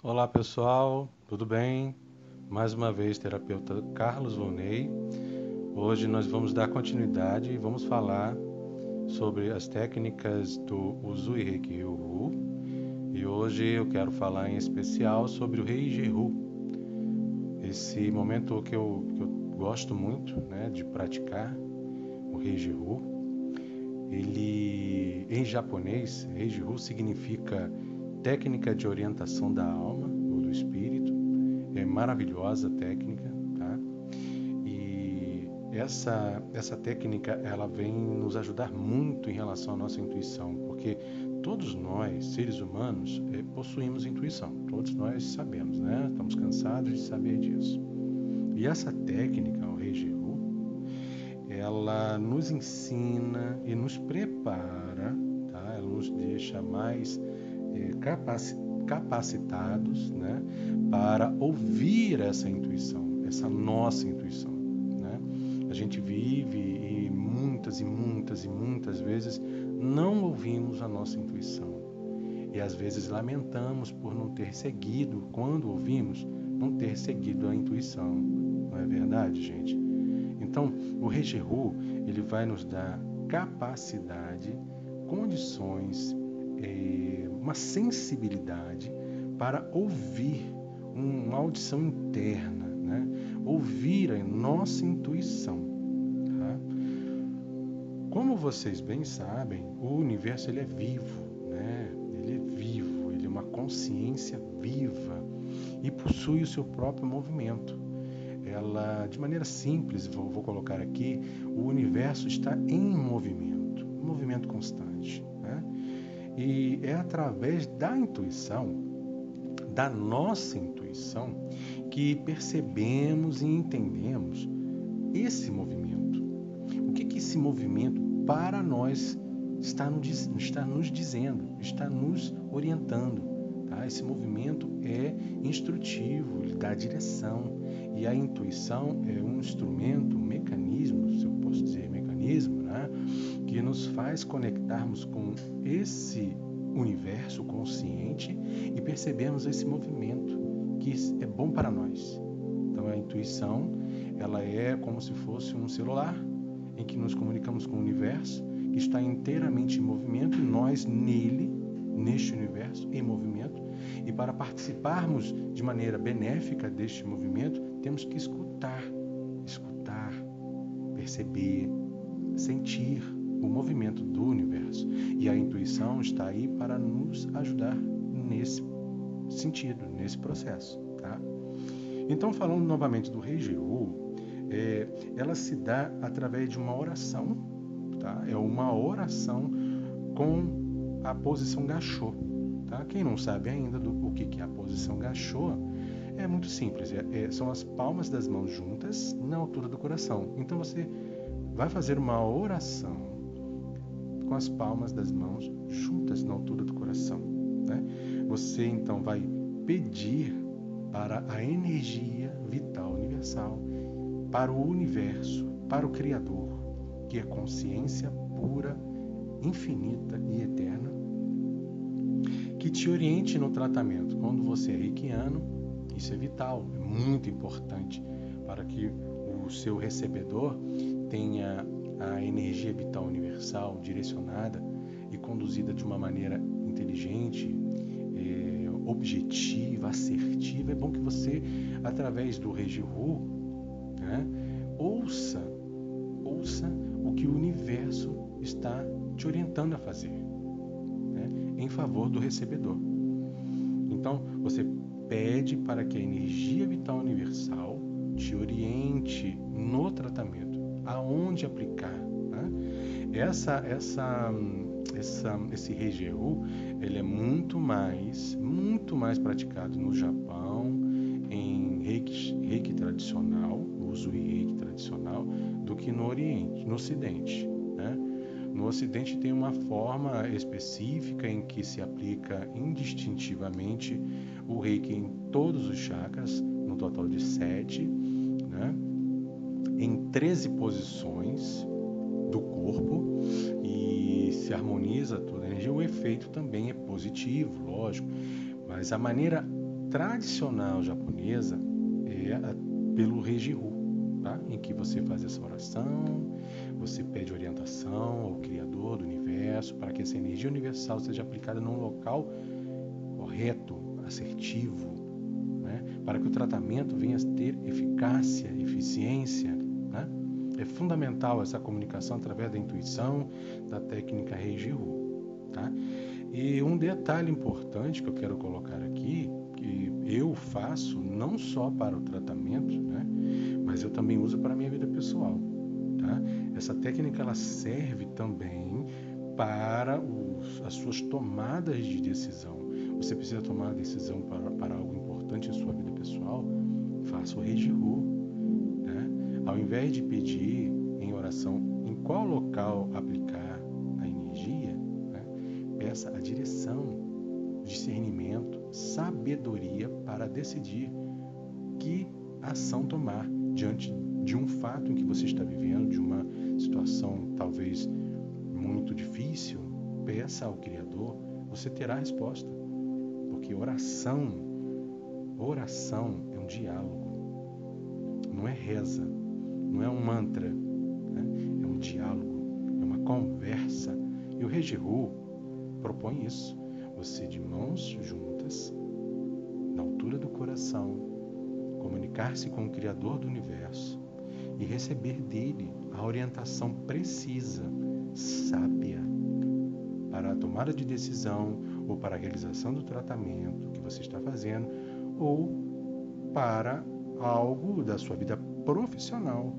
Olá pessoal, tudo bem? Mais uma vez, terapeuta Carlos Vonei. Hoje nós vamos dar continuidade e vamos falar sobre as técnicas do Uzui Reiki Ryu. E hoje eu quero falar em especial sobre o Rei Jeru. Esse momento que eu, que eu gosto muito né, de praticar, o Rei Jeru. Ele, em japonês, Rei Jeru significa técnica de orientação da alma ou do espírito. É maravilhosa técnica, tá? E essa essa técnica ela vem nos ajudar muito em relação à nossa intuição, porque todos nós, seres humanos, é, possuímos intuição. Todos nós sabemos, né? Estamos cansados de saber disso. E essa técnica, o Reijiru, ela nos ensina e nos prepara, tá? Ela nos deixa mais capacitados né, para ouvir essa intuição, essa nossa intuição. Né? A gente vive e muitas e muitas e muitas vezes não ouvimos a nossa intuição. E às vezes lamentamos por não ter seguido, quando ouvimos, não ter seguido a intuição. Não é verdade, gente? Então, o Regeru, ele vai nos dar capacidade, condições, é, uma sensibilidade para ouvir uma audição interna, né? ouvir a nossa intuição. Tá? Como vocês bem sabem, o universo ele é vivo, né? ele é vivo, ele é uma consciência viva e possui o seu próprio movimento. Ela, de maneira simples, vou, vou colocar aqui, o universo está em movimento, movimento constante. E é através da intuição, da nossa intuição, que percebemos e entendemos esse movimento. O que, que esse movimento para nós está nos, está nos dizendo, está nos orientando. Tá? Esse movimento é instrutivo, ele dá direção. E a intuição é um instrumento, um mecanismo, se eu posso dizer né? que nos faz conectarmos com esse universo consciente e percebemos esse movimento que é bom para nós. Então a intuição, ela é como se fosse um celular em que nos comunicamos com o universo que está inteiramente em movimento e nós nele, neste universo em movimento, e para participarmos de maneira benéfica deste movimento, temos que escutar, escutar, perceber, sentir o movimento do universo. E a intuição está aí para nos ajudar nesse sentido, nesse processo. Tá? Então, falando novamente do Rei é, ela se dá através de uma oração. Tá? É uma oração com a posição gachô. Tá? Quem não sabe ainda do o que, que é a posição gachô, é muito simples. É, é, são as palmas das mãos juntas na altura do coração. Então você vai fazer uma oração com as palmas das mãos juntas na altura do coração. Né? Você então vai pedir para a energia vital universal, para o universo, para o Criador, que é consciência pura, infinita e eterna, que te oriente no tratamento. Quando você é reikiano, isso é vital, é muito importante para que o seu recebedor tenha a energia vital universal direcionada e conduzida de uma maneira inteligente, é, objetiva, assertiva, é bom que você, através do Regihu, né, ouça, ouça o que o universo está te orientando a fazer né, em favor do recebedor. Então, você pede para que a energia vital universal te oriente no tratamento aonde aplicar. Né? Essa, essa, essa, esse Regeru, ele é muito mais, muito mais praticado no Japão, em reiki, reiki tradicional, uso reiki tradicional, do que no Oriente, no Ocidente. Né? No Ocidente tem uma forma específica em que se aplica indistintivamente o reiki em todos os chakras, no total de sete, né? Em 13 posições do corpo e se harmoniza toda a energia. O efeito também é positivo, lógico, mas a maneira tradicional japonesa é pelo Rejiru, tá? em que você faz essa oração, você pede orientação ao Criador do universo para que essa energia universal seja aplicada num local correto, assertivo, né? para que o tratamento venha a ter eficácia, eficiência. É fundamental essa comunicação através da intuição, da técnica Rejiru. Tá? E um detalhe importante que eu quero colocar aqui, que eu faço não só para o tratamento, né? mas eu também uso para a minha vida pessoal. Tá? Essa técnica ela serve também para os, as suas tomadas de decisão. Você precisa tomar uma decisão para, para algo importante em sua vida pessoal? Faça o Regiru. Ao invés de pedir em oração em qual local aplicar a energia, né? peça a direção, discernimento, sabedoria para decidir que ação tomar diante de um fato em que você está vivendo, de uma situação talvez muito difícil, peça ao Criador, você terá a resposta. Porque oração, oração é um diálogo, não é reza, não é um mantra, né? é um diálogo, é uma conversa. E o Regiru propõe isso. Você de mãos juntas, na altura do coração, comunicar-se com o Criador do universo e receber dele a orientação precisa, sábia, para a tomada de decisão ou para a realização do tratamento que você está fazendo ou para algo da sua vida profissional.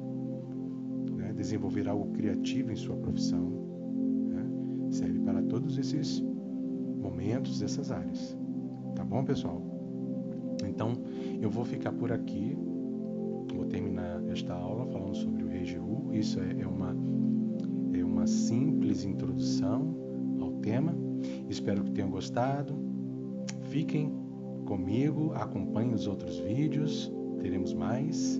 Né? Desenvolver algo criativo em sua profissão. Né? Serve para todos esses momentos, essas áreas. Tá bom, pessoal? Então, eu vou ficar por aqui. Vou terminar esta aula falando sobre o Regiu. Isso é, é uma, é uma simples introdução ao tema. Espero que tenham gostado. Fiquem comigo, acompanhem os outros vídeos. Teremos mais